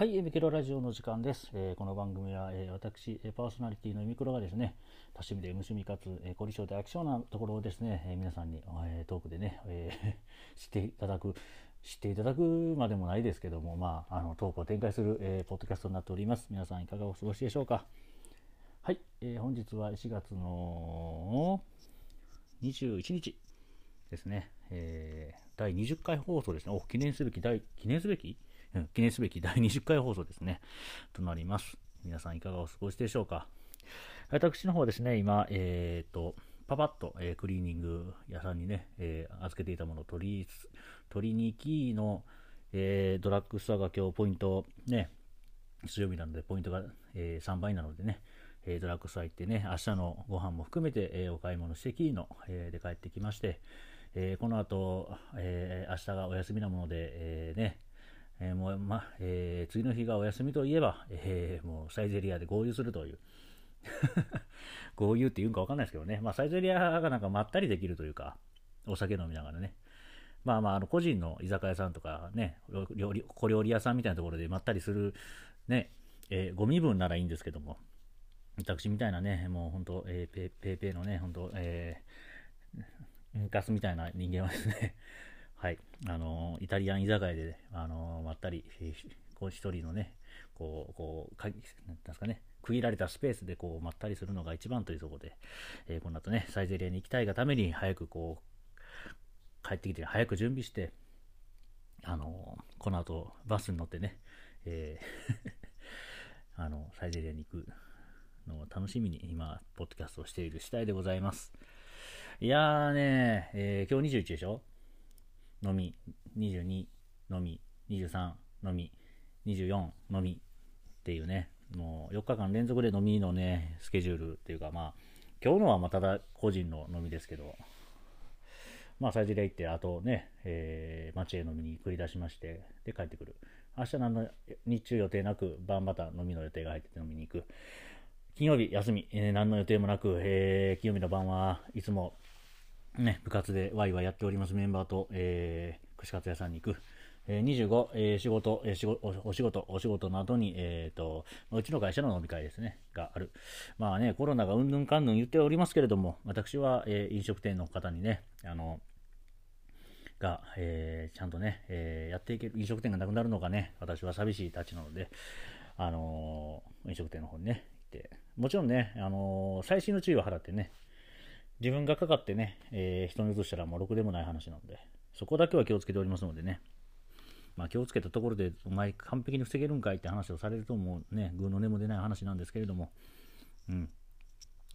はい、ミケロラジオの時間です。えー、この番組は、えー、私、パーソナリティのミクロがですね、多趣味で虫味かつ、えー、凝り性で飽き性なところをですね、えー、皆さんに、えー、トークでね、えー、知っていただく、知っていただくまでもないですけども、まあ、あのトークを展開する、えー、ポッドキャストになっております。皆さんいかがお過ごしでしょうか？はい、えー、本日は4月の21日ですね、えー、第20回放送ですね。お、記念すべき、第、記念すべき記念すべき第20回放送ですね、となります。皆さんいかがお過ごしでしょうか？私の方はですね、今、えっ、ー、と、パパッと、えー、クリーニング屋さんにね、えー、預けていたものを取り、取りに行きの、えー、ドラッグストアが今日ポイント、ね、水曜日なのでポイントが、え、3倍なのでね、え、ドラッグストア行ってね、明日のご飯も含めて、え、お買い物してきの、え、で帰ってきまして、え、この後、え、明日がお休みなもので、え、ね、えー、もう、ま、えー、次の日がお休みといえば、えー、もうサイゼリアで合流するという。合流って言うんか分かんないですけどね。まあ、サイゼリアがなんかまったりできるというか、お酒飲みながらね。まあまあ、あの個人の居酒屋さんとかね、料理小料理屋さんみたいなところでまったりする、ね、えー、ご身分ならいいんですけども、私みたいなね、もう本当、えー、ペーペーのね、本当、えー、ガスみたいな人間はですね、はい、あのイタリアン居酒屋で、あのまったり、こう一人のね、こう、こう、かなんですかね、区切られたスペースでこうまったりするのが一番というところで、えー、この後ね、サイゼリアに行きたいがために早くこう、帰ってきて、早く準備して、あのこの後バスに乗ってね、えー あの、サイゼリアに行くのを楽しみに今、ポッドキャストをしている次第でございます。いやーね、えー、今日21でしょ？のみ、22のみ、23のみ、24のみっていうね、もう4日間連続で飲みのね、スケジュールっていうか、まあ、今日のはまただ個人の飲みですけど、まあ、サイゼリア行って、あとね、えー、町へ飲みに繰り出しまして、で、帰ってくる。明日何の日中予定なく、晩また飲みの予定が入ってて飲みに行く。金曜日休み、えー、何の予定もなく、えー、金曜日の晩はいつもね、部活でワイワイやっておりますメンバーと、えー、串カツ屋さんに行く。えー、25、えー、仕事、えー、仕事お仕事、お仕事の後に、えーと、うちの会社の飲み会ですね、がある。まあね、コロナがうんぬんかんぬん言っておりますけれども、私は、えー、飲食店の方にね、あの、が、えー、ちゃんとね、えー、やっていける、飲食店がなくなるのがね、私は寂しいたちなので、あのー、飲食店の方にね、行って、もちろんね、あのー、最新の注意を払ってね、自分がかかってね、えー、人に移したらもうろくでもない話なので、そこだけは気をつけておりますのでね、まあ、気をつけたところで、お前完璧に防げるんかいって話をされるともうね、ぐの音も出ない話なんですけれども、うん。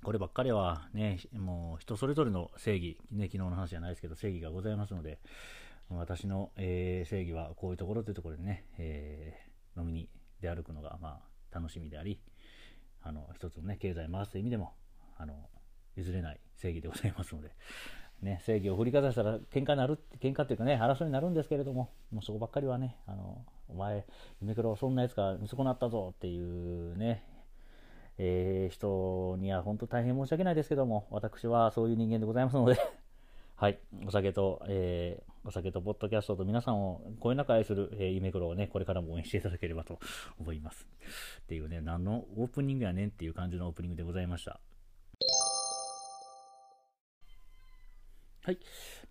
こればっかりはね、もう人それぞれの正義、ね、昨日の話じゃないですけど、正義がございますので、私の、えー、正義はこういうところというところでね、えー、飲みに出歩くのが、まあ、楽しみであり、あの、一つのね、経済回す意味でも、あの、譲れない正義でございますので、ね、正義を振りかざしたら喧嘩になる、喧嘩っていうかね、争いになるんですけれども、もうそこばっかりはね、あの、お前、夢黒そんなやつが見損なったぞっていうね、えー、人には本当大変申し訳ないですけども、私はそういう人間でございますので はい、お酒と、えー、お酒とポッドキャストと皆さんを声仲愛する、えー、夢黒をね、これからも応援していただければと思います。っていうね、何のオープニングやねんっていう感じのオープニングでございました。はい。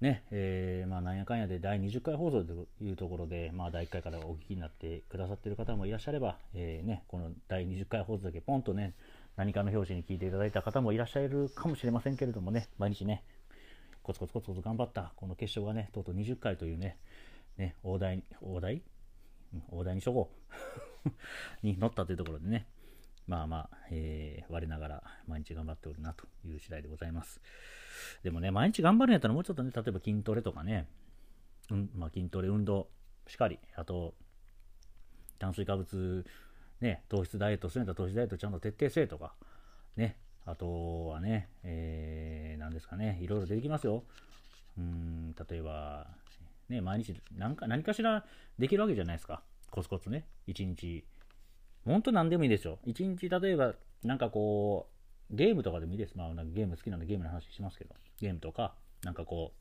ね、えー、まあ、なんやかんやで第20回放送というところで、まあ、第1回からお聞きになってくださっている方もいらっしゃれば、えー、ね、この第20回放送だけポンとね、何かの表紙に聞いていただいた方もいらっしゃるかもしれませんけれどもね、毎日ね、コツコツコツコツ頑張った、この決勝がね、とうとう20回というね、ね、大台、大台？大台にしとこ に乗ったというところでね、まあまあ、えー、我ながら毎日頑張っておるなという次第でございます。でもね、毎日頑張るんやったらもうちょっとね、例えば筋トレとかね、うんまあ、筋トレ、運動しかり、あと、炭水化物、ね、糖質ダイエットするんだったら糖質ダイエットちゃんと徹底せえとか、ね、あとはね、えー、何ですかね、いろいろ出てきますよ。うん、例えば、ね、毎日何か、何かしらできるわけじゃないですか。コツコツね、一日。本当何でもいいでしょ。一日、例えば、なんかこう、ゲームとかでもいいです。まあ、なんかゲーム好きなんでゲームの話しますけど。ゲームとか、なんかこ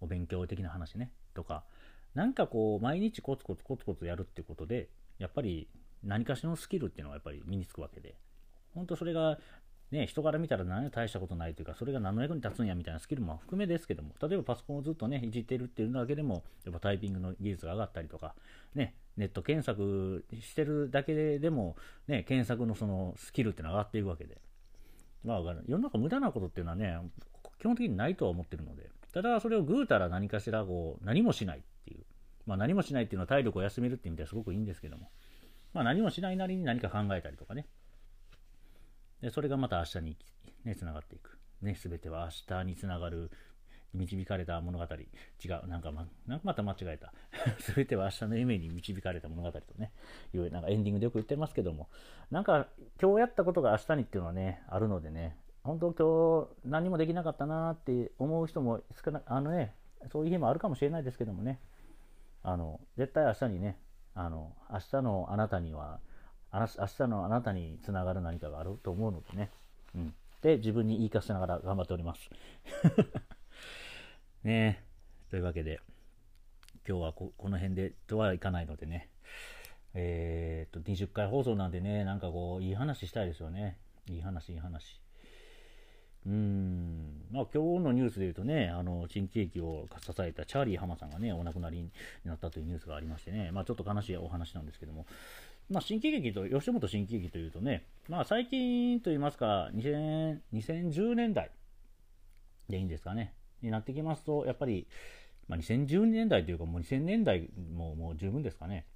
う、お勉強的な話ね、とか、なんかこう、毎日コツコツコツコツやるってことで、やっぱり何かしらのスキルっていうのはやっぱり身につくわけで、本当それが、ね、人から見たら何大したことないというか、それが何の役に立つんやみたいなスキルも含めですけども、例えばパソコンをずっとね、いじってるっていうだけでも、やっぱタイピングの技術が上がったりとか、ね、ネット検索してるだけでも、ね、検索のそのスキルっていうのは上がっていくわけで、まあ、世の中無駄なことっていうのはね、基本的にないとは思ってるので、ただそれをぐうたら何かしらこう、何もしないっていう、まあ何もしないっていうのは体力を休めるっていう意味ではすごくいいんですけども、まあ何もしないなりに何か考えたりとかね、でそれがまた明日にね、つながっていく。ね、すべては明日につながる導かれた物語。違う。なんかま、なんかまた間違えた。すべては明日の夢に導かれた物語とね、いうなんかエンディングでよく言ってますけども、なんか今日やったことが明日にっていうのはね、あるのでね、本当今日何もできなかったなって思う人も少な、あのね、そういう日もあるかもしれないですけどもね、あの、絶対明日にね、あの、明日のあなたには、明日のあなたにつながる何かがあると思うのでね、うん。で、自分に言い聞かせながら頑張っております。ねというわけで、今日はこの辺でとはいかないのでね、えー、っと、20回放送なんでね、なんかこう、いい話したいですよね。いい話、いい話。うん、まあ今日のニュースで言うとね、あの、新喜劇を支えたチャーリー浜さんがね、お亡くなりになったというニュースがありましてね、まあちょっと悲しいお話なんですけども、まあ、新喜劇と、吉本新喜劇というとね、まあ、最近といいますか、2000 2010年代でいいんですかね、になってきますと、やっぱり、まあ、2010年代というか、もう2000年代ももう十分ですかね。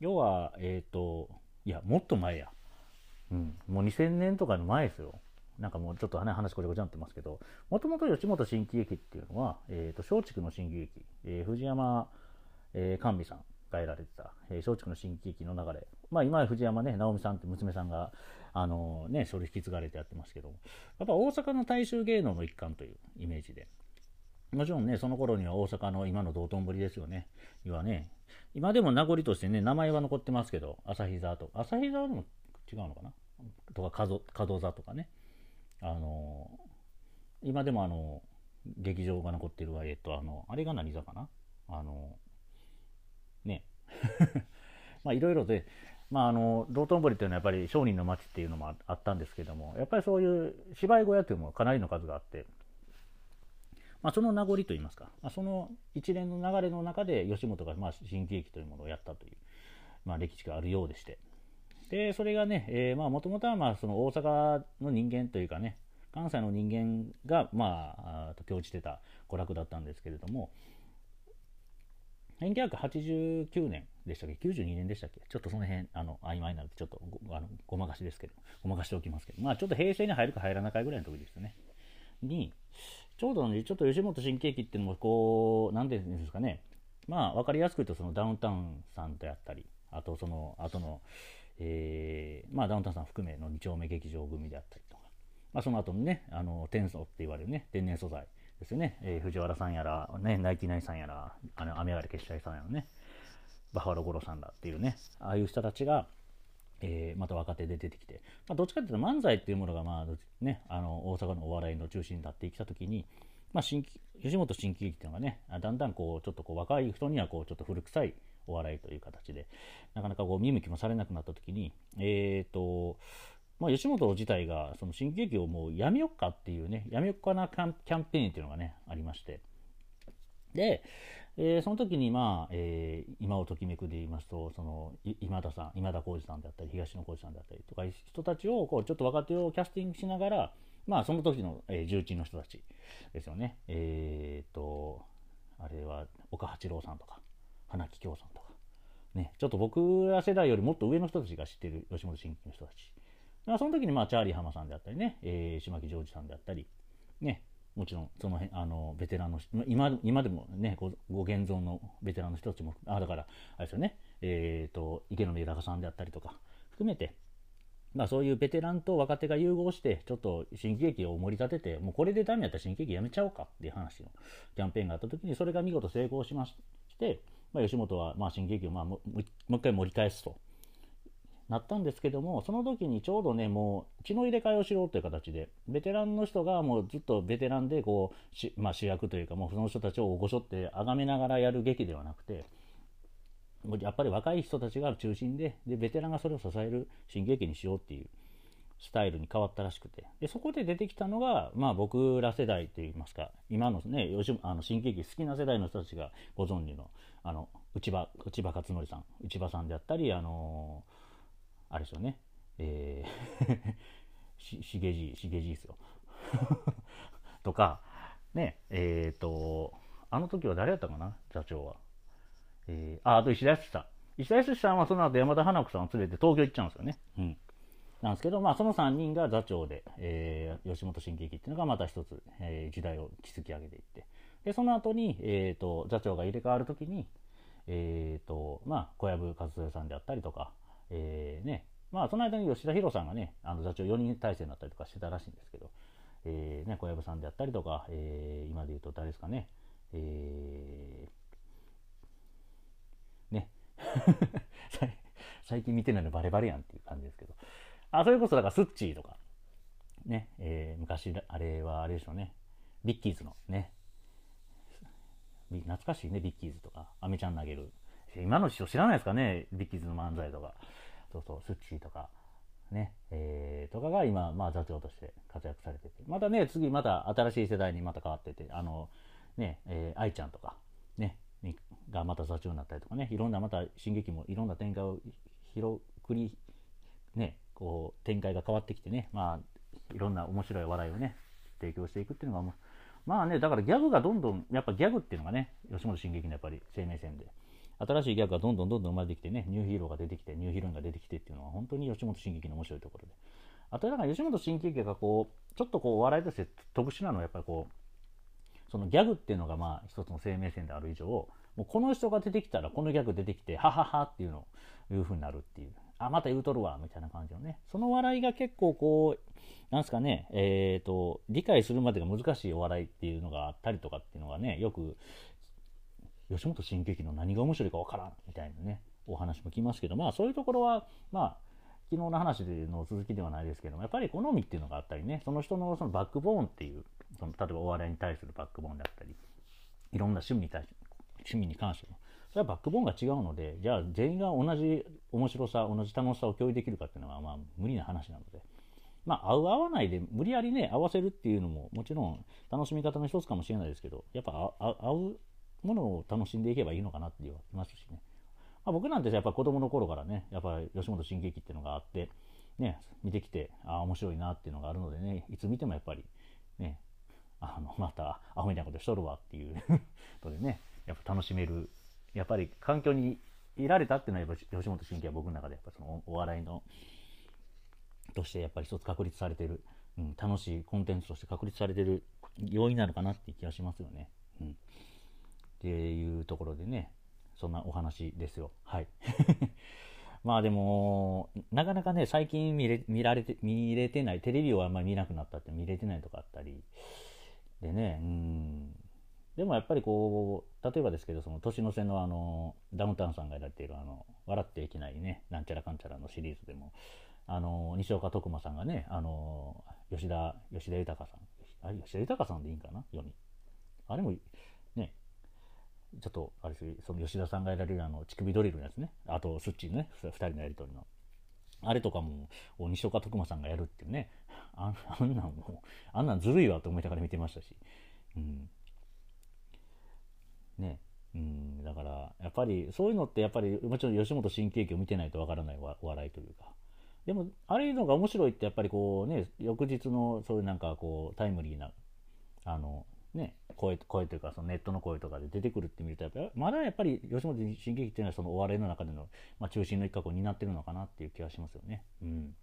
要は、えっ、ー、と、いや、もっと前や。うん、もう2000年とかの前ですよ。なんかもうちょっと話こちゃこちゃなってますけど、もともと吉本新喜劇っていうのは、えっ、ー、と、松竹の新喜劇、えー、藤山、えー、甘美さんえられてた、えー、松竹の新喜劇の流れ、まあ、今は藤山ね、直美さんって娘さんが、あのね、それ引き継がれてやってますけどやっぱ大阪の大衆芸能の一環というイメージで。もちろんね、その頃には大阪の今の道頓堀ですよね。今ね、今でも名残としてね、名前は残ってますけど、朝日座と、朝日座でも違うのかな？とか、門座とかね。あの今でもあの、劇場が残ってるわ、えっと、あの、あれが何座かな？あの、ね。まあいろいろで、まあ、あの道頓堀っていうのはやっぱり商人の町っていうのもあったんですけどもやっぱりそういう芝居小屋というのもかなりの数があって、まあ、その名残といいますか、まあ、その一連の流れの中で吉本がまあ新喜劇というものをやったという、まあ、歴史があるようでしてでそれがねもともとはまあその大阪の人間というかね関西の人間がまあと興じてた娯楽だったんですけれども1989年でしたっけ ?92 年でしたっけ？ちょっとその辺、あの、曖昧になると、ちょっとごあのごまかしですけど、ごまかしておきますけど、まあちょっと平成に入るか入らないかぐらいの時ですよね。に、ちょうどね、ちょっと吉本新喜劇っていうのも、こう、なんていうんですかね、まあ分かりやすく言うと、そのダウンタウンさんであったり、あとその後の、えー、まあダウンタウンさん含めの2丁目劇場組であったりとか、まあその後のね、あの、天素って言われるね、天然素材。ですよね、えー、藤原さんやら、ね、ナイティナイさんやら、あの雨上がり決済さんやらね、バファロー五郎さんだっていうね、ああいう人たちが、えー、また若手で出てきて、まあ、どっちかというと漫才っていうものが、まあね、あの大阪のお笑いの中心になってきたときに、まあ、新吉本新喜劇っていうのがね、だんだんこうちょっとこう若い人にはこうちょっと古臭いお笑いという形で、なかなかこう見向きもされなくなったときに、えっ、ー、と、まあ、吉本自体がその新喜劇をもうやめよっかっていうね、やめよっかなキャンペーンっていうのがね、ありまして。で、えー、その時に、まあ、えー、今をときめくで言いますと、その、今田さん、今田耕司さんであったり、東野耕司さんであったりとか、人たちを、こう、ちょっと若手をキャスティングしながら、まあ、その時の、えー、重鎮の人たちですよね。えー、と、あれは、岡八郎さんとか、花木京さんとか、ね、ちょっと僕ら世代よりもっと上の人たちが知ってる吉本新喜劇の人たちまあ、その時にまあチャーリー浜さんであったりね、えー、島木ジョージさんであったり、ね、もちろんその辺あのベテランの今今でもねごご現存のベテランの人たちもあだからあれですよね、えーと、池野豊さんであったりとか含めて、まあ、そういうベテランと若手が融合してちょっと新喜劇を盛り立ててもうこれでダメやったら新喜劇やめちゃおうかっていう話のキャンペーンがあった時にそれが見事成功しまして、まあ、吉本はまあ新喜劇をまあももう一回盛り返すと。なったんですけども、その時にちょうどね、もう血の入れ替えをしようという形で、ベテランの人がもうずっとベテランでこう、まあ、主役というか、もうその人たちをごしょって崇めながらやる劇ではなくて、やっぱり若い人たちが中心ででベテランがそれを支える新劇にしようっていうスタイルに変わったらしくてでそこで出てきたのが、まあ、僕ら世代といいますか今のね吉あの新喜劇好きな世代の人たちがご存知のあの内場内場勝則さん内場さんであったりあの、あれですよね。えー ししげじしげじですよ。とかねえっ、ー、とあの時は誰やったかな？座長は、えー、ああと石田康さん。石田康さんはその後山田花子さんを連れて東京行っちゃうんですよね、うん。なんですけど、まあ、その3人が座長で、えー、吉本新喜劇っていうのがまた一つ、えー、時代を築き上げていって。でその後に、えーと、座長が入れ替わる時に、えーとまあ、小籔和代さんであったりとか、えーねまあ、その間に吉田博さんがねあの座長4人体制になったりとかしてたらしいんですけど、えーね、小籔さんであったりとか、えー、今で言うと誰ですかね、えー、ね。最近見てないのバレバレやんっていう感じですけど、あ、それこそだからスッチーとか、ね、えー、昔、あれはあれでしょうね、ビッキーズのね、懐かしいね、ビッキーズとか、アメちゃん投げる。今の人知らないですかね、ビッキーズの漫才とか、そうそう、スッチーとか、ね、えー、とかが今、まあ座長として活躍されてて、またね、次また新しい世代にまた変わってて、あの、ね、えー、愛ちゃんとか、ね、がまた座長になったりとかね、いろんなまた進撃もいろんな展開を広くり、ね、こう展開が変わってきてね、まあ、いろんな面白い笑いをね、提供していくっていうのが、まあね、だからギャグがどんどん、やっぱギャグっていうのがね、吉本新喜劇のやっぱり生命線で、新しいギャグがどんどんどんどん生まれてきてね、ニューヒーローが出てきて、ニューヒーロインが出てきてっていうのは、本当に吉本新喜劇の面白いところで。あと、だか吉本新喜劇がこう、ちょっとこう、笑いとして特殊なのは、やっぱりこう、そのギャグっていうのがまあ一つの生命線である以上、もうこの人が出てきたらこのギャグ出てきて、はははっていうのをいう風になるっていう。あ、また言うとるわ、みたいな感じのね。その笑いが結構こう、なんすかね、えっ、ー、と、理解するまでが難しいお笑いっていうのがあったりとかっていうのがね、よく、吉本新喜劇の何が面白いかわからん、みたいなね、お話も聞きますけど、まあそういうところは、まあ、昨日の話での続きではないですけども、やっぱり好みっていうのがあったりね、その人のそのバックボーンっていう、その例えばお笑いに対するバックボーンだったり、いろんな趣味に対し、趣味に関しても、それはバックボーンが違うので、じゃあ全員が同じ面白さ、同じ楽しさを共有できるかっていうのは、まあ無理な話なので。まあ、合う合わないで無理やりね、合わせるっていうのももちろん楽しみ方の一つかもしれないですけど、やっぱ合うものを楽しんでいけばいいのかなっていうますしね。まあ、僕なんてやっぱ子供の頃からね、やっぱ吉本新喜劇っていうのがあって、ね、見てきて、ああ、面白いなっていうのがあるのでね、いつ見てもやっぱり、ね、あの、また、アホみたいなことしとるわっていう のでね、やっぱ楽しめるやっぱり環境にいられたっていうのはやっぱ吉本新喜は僕の中でやっぱそのお笑いのとしてやっぱり一つ確立されてる、うん、楽しいコンテンツとして確立されてる要因なのかなっていう気がしますよね。うん、っていうところでねそんなお話ですよ。はい。まあでも、なかなかね、最近見れ見られて、見れてない、テレビをあんまり見なくなったって見れてないとかあったり、でね、うん、でもやっぱりこう、例えばですけど、その年の瀬のあの、ダウンタウンさんがやられているあの、笑っていけないね、なんちゃらかんちゃらのシリーズでも、あの、西岡徳馬さんがね、あの、吉田、吉田豊さん、あれ、吉田豊さんでいいんかな？世に。あれも、ちょっと、あれですその吉田さんがやられるあの、乳首ドリルのやつね、あと、スッチーのね、二人のやりとりの。あれとかも、西岡徳馬さんがやるっていうね、ああんなんもう、あんなんずるいわと思いながら見てましたし、うん。ね。うん、だから、やっぱり、そういうのってやっぱり、もちろん吉本新喜劇を見てないとわからないお笑いというか。でも、あれのが面白いってやっぱりこうね、翌日のそういうなんかこう、タイムリーな、あの、ね、声、声というか、そのネットの声とかで出てくるって見ると、やっぱまだやっぱり吉本新喜劇っていうのはそのお笑いの中での、まあ、中心の一角を担ってるのかなっていう気がしますよね。うん。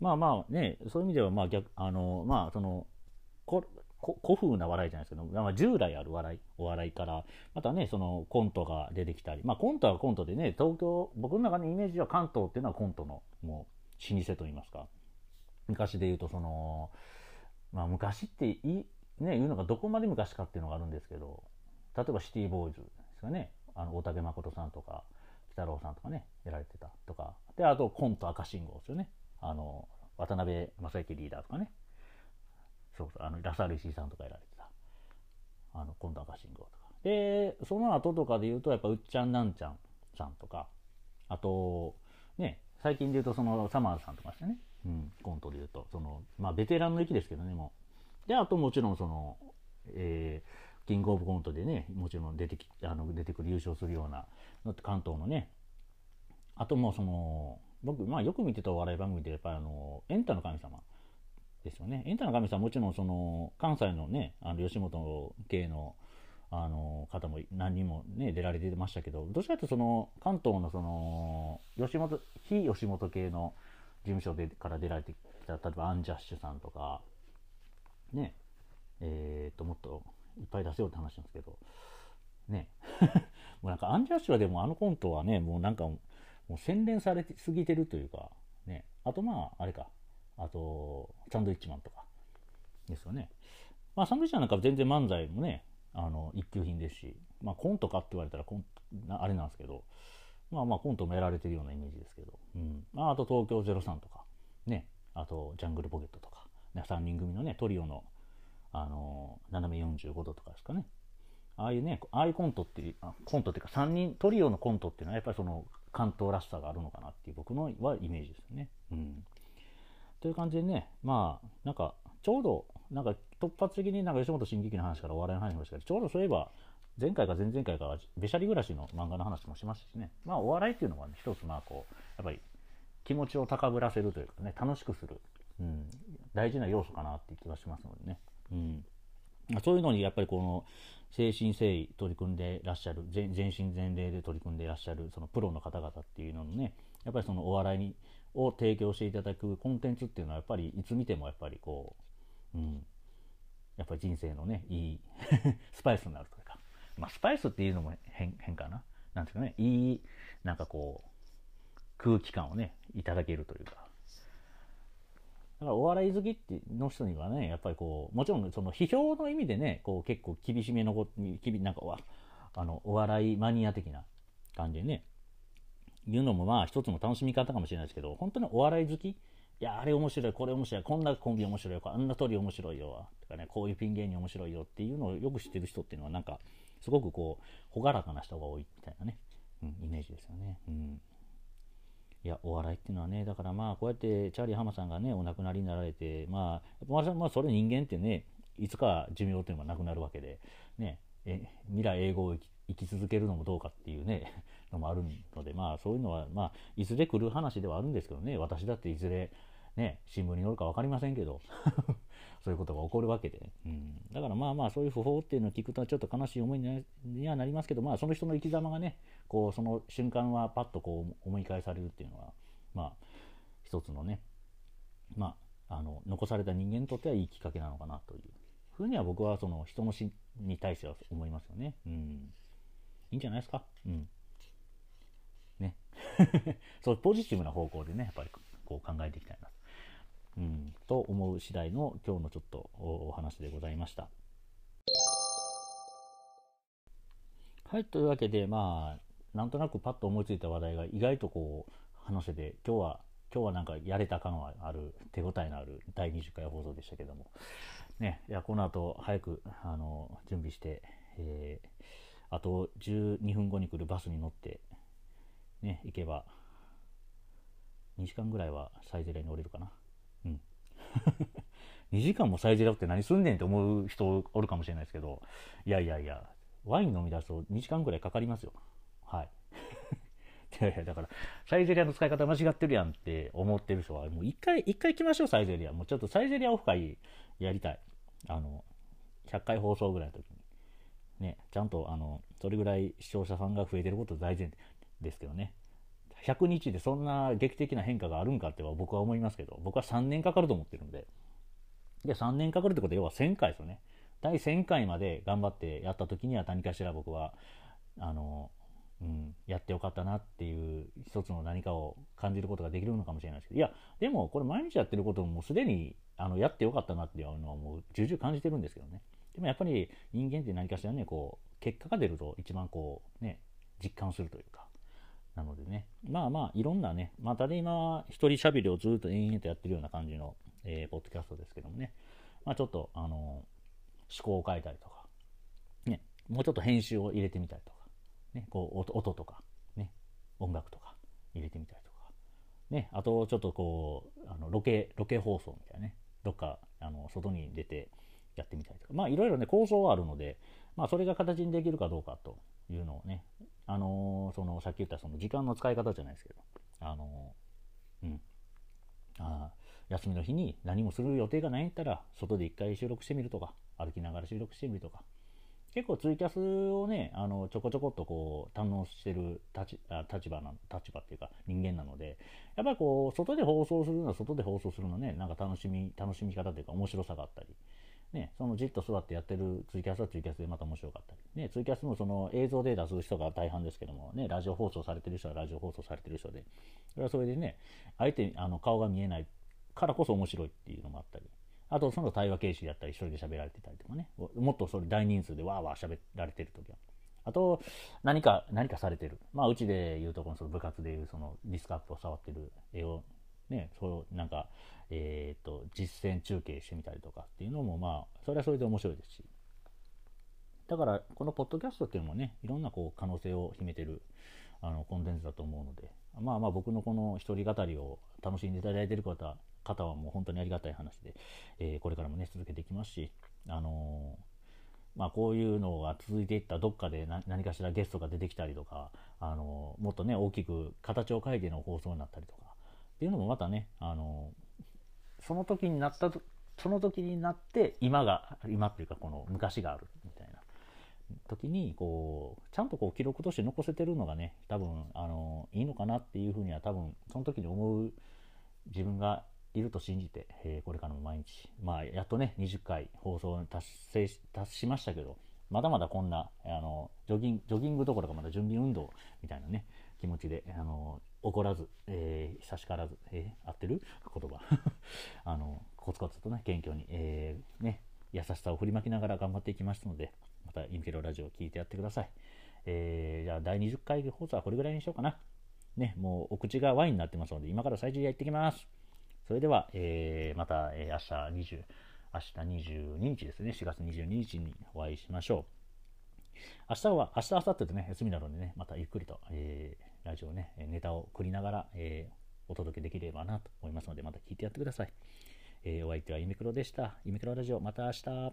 まあまあね、そういう意味では、まあ逆、あの、まあその、こ古風な笑いじゃないですけど、まあ、従来ある笑い、お笑いから、またね、そのコントが出てきたり、まあコントはコントでね、東京、僕の中のイメージは関東っていうのはコントのもう老舗といいますか、昔で言うとその、まあ昔っていい、ね、言うのがどこまで昔かっていうのがあるんですけど、例えばシティボーイズですかね、あの大竹誠さんとか、北郎さんとかね、やられてたとか、で、あとコント赤信号ですよね、あの、渡辺正行リーダーとかね、そうそう、あの、ラサール石井さんとかやられてた。あの、今度赤信号とか。で、その後とかで言うと、やっぱ、うっちゃんなんちゃんさんとか、あと、ね、最近で言うとそのサマーズさんとかですね、うん、コントで言うと、その、まあベテランの域ですけどね、もう。で、あともちろんその、えー、キングオブコントでね、もちろん出てき、あの、出てくる優勝するような、関東のね、あともうその、僕、まあよく見てたお笑い番組で、やっぱりあの、エンタの神様ですよね。エンタの神様もちろんその、関西のね、あの、吉本系の、あの方も何人もね出られてましたけどどちらかというとその関東のその吉本非吉本系の事務所でから出られてきた例えばアンジャッシュさんとかねえー、っともっといっぱい出せようって話なんですけどね。もうなんかアンジャッシュはでもあのコントはねもうなんかもう洗練されてすぎてるというかね。あとまああれか。あとサンドイッチマンとか。ですよね。まあサンドイッチマンなんか全然漫才もねあの一級品ですし、まあ、コントかって言われたらコンあれなんですけど、まあまあコントもやられてるようなイメージですけど、うん。まあ、あと東京03とか、ね、あとジャングルポケットとか、3人組のね、トリオの、あのー、斜め45度とかですかね。ああいうね、ああいうコントっていう、あコントっていうか3人、トリオのコントっていうのはやっぱりその関東らしさがあるのかなっていう僕のはイメージですよね。うん。という感じでね、まあ、なんか、ちょうど、なんか突発的になんか吉本新喜劇の話からお笑いの話もしたけど、ちょうどそういえば、前回か前々回かはべしゃり暮らしの漫画の話もしましたしね。まあ、お笑いっていうのは、ね、一つ、まあ、こう、やっぱり気持ちを高ぶらせるというかね、楽しくする、うん、大事な要素かなっていう気がしますのでね。うん。そういうのにやっぱりこの精神誠意取り組んでらっしゃる全身全霊で取り組んでいらっしゃるそのプロの方々っていうののねやっぱりそのお笑いにを提供していただくコンテンツっていうのはやっぱりいつ見てもやっぱりこう、うん、やっぱり人生のね、いい スパイスになるというか、まあ、スパイスっていうのも変変かな。なんていうかね、いい、なんかこう、空気感をね、いただけるというか。だからお笑い好きっての人にはね、やっぱりこう、もちろんその批評の意味でね、こう結構厳しめの、なんかはあの、お笑いマニア的な感じでね、言うのもまあ一つの楽しみ方かもしれないですけど、本当にお笑い好きいや、あれ面白い、これ面白い、こんなコンビ面白いよ、あんな鳥面白いよ、とかね、こういうピン芸人面白いよっていうのをよく知ってる人っていうのは、なんか、すごくこう、朗らかな人が多いみたいなね、うん、イメージですよね。うん。いや、お笑いっていうのはね、だからまあ、こうやってチャーリー浜さんがね、お亡くなりになられて、まあ、まあ、それ人間ってね、いつか寿命っていうのがなくなるわけで、ね、え未来永劫を生き続けるのもどうかっていうね、のもあるので、まあ、そういうのは、まあ、いずれ来る話ではあるんですけどね、私だっていずれ、ね、新聞に載るか分かりませんけど。そういうことが起こるわけで、うん、だからまあまあそういう訃報っていうのを聞くとちょっと悲しい思いにはなりますけど、まあ、その人の生き様がねこうその瞬間はパッとこう思い返されるっていうのはまあ一つのねまああの残された人間にとってはいいきっかけなのかなというふうには僕はその人の死に対しては思いますよね。うん、いいんじゃないですか？うん。ね。そうポジティブな方向でねやっぱりこう考えていきたいなうん、と思う次第の今日のちょっとお話でございました。はい、というわけで、まあ、なんとなくパッと思いついた話題が意外とこう話せて、今日は、今日はなんかやれた感はある、手応えのある第20回放送でしたけども、ね、いや、この後早く、あの、準備して、えー、あと12分後に来るバスに乗って、ね、行けば、2時間ぐらいはサイゼリヤに降りるかな。2時間もサイゼリヤって何すんねんって思う人おるかもしれないですけど、いやいやいや、ワイン飲み出すと2時間ぐらいかかりますよ。はい。いやいや、だから、サイゼリヤの使い方間違ってるやんって思ってる人は、もう一回、一回行きましょう、サイゼリヤ。もうちょっとサイゼリヤオフ会やりたい。あの、100回放送ぐらいの時に。ね、ちゃんと、あの、それぐらい視聴者さんが増えてること大前提ですけどね。100日でそんな劇的な変化があるんかっては僕は思いますけど、僕は3年かかると思ってるんで。で、3年かかるってことは要は1000回ですよね。第1000回まで頑張ってやった時には何かしら僕は、あの、うん、やってよかったなっていう一つの何かを感じることができるのかもしれないですけど、いや、でもこれ毎日やってることももうすでにあのやってよかったなっていうのはもう重々感じてるんですけどね。でもやっぱり人間って何かしらね、こう、結果が出ると一番こう、ね、実感するというか、なのでね、まあまあ、いろんなね、またで今、一人喋りをずっと延々とやってるような感じの、えー、ポッドキャストですけどもね、まあちょっと、あのー、思考を変えたりとか、ね、もうちょっと編集を入れてみたりとか、ね、こう音、音とか、ね、音楽とか。入れてみたりとか、ね、あとちょっとこうあのロケロケ放送みたいなね。どっかあの外に出てやってみたりとか。まあいろいろね構想はあるので、まあ、それが形にできるかどうかというのをねあのー、そのさっき言ったその時間の使い方じゃないですけどあのー、うん。あ休みの日に何もする予定がないんやったら外で一回収録してみるとか歩きながら収録してみるとか。結構ツイキャスをねあのちょこちょこっとこう堪能してる立立場な立場っていうか人間なのでやっぱりこう外で放送するのは外で放送するのねなんか楽しみ楽しみ方というか面白さがあったり。ね、そのじっと座ってやってるツイキャスはツイキャスでまた面白かったり、ね、ツイキャスもその映像で出す人が大半ですけども、ね、ラジオ放送されてる人はラジオ放送されてる人で、それはそれでね、相手あの顔が見えないからこそ面白いっていうのもあったり、あとその対話形式だったり、一人で喋られてたりとかね、もっとそれ大人数でわーわー喋られてる時は。あと、何か、何かされてる。まあ、うちで言うとこのその部活でいうそのディスクアップを触ってる絵を、ね、そうなんか、えーと、実践中継してみたりとかっていうのもまあそれはそれで面白いですし。だからこのポッドキャストっていうのもねいろんなこう可能性を秘めてるあのコンテンツだと思うのでまあまあ僕のこの一人語りを楽しんでいただいてる方方はもう本当にありがたい話で、えー、これからもね続けていきますしあのーまあ、こういうのが続いていったどっかで何かしらゲストが出てきたりとか、あのもっとね大きく形を変えての放送になったりとかっていうのもまたね、あのその時になったその時になって今が今っていうかこの昔があるみたいな。時にこうちゃんとこう記録として残せてるのがね多分あのいいのかなっていうふうには多分その時に思う自分がいると信じて、えー、これからも毎日。まあやっとね20回放送達成達しましたけどまだまだこんなあのジョギンジョギングどころかまだ準備運動みたいなね気持ちであの怒らず、えー、差しからず、えー、合ってる？言葉。あのコツコツとね謙虚に、えー、ね、優しさを振りまきながら頑張っていきますのでまたインケロラジオを聞いてやってください、えー、じゃあ第20回放送はこれぐらいにしようかな。ねもうお口がワインになってますので今から最初にやってきます。それでは、えー、また、えー、明日20明日22日ですね。4月22日にお会いしましょう。明日は、明日、明後日とね、休みなのでね、またゆっくりと、えー、ラジオね、ネタを繰りながら、えー、お届けできればなと思いますので、また聞いてやってください。えー、お相手はゆめクロでした。ゆめくろラジオ、また明日。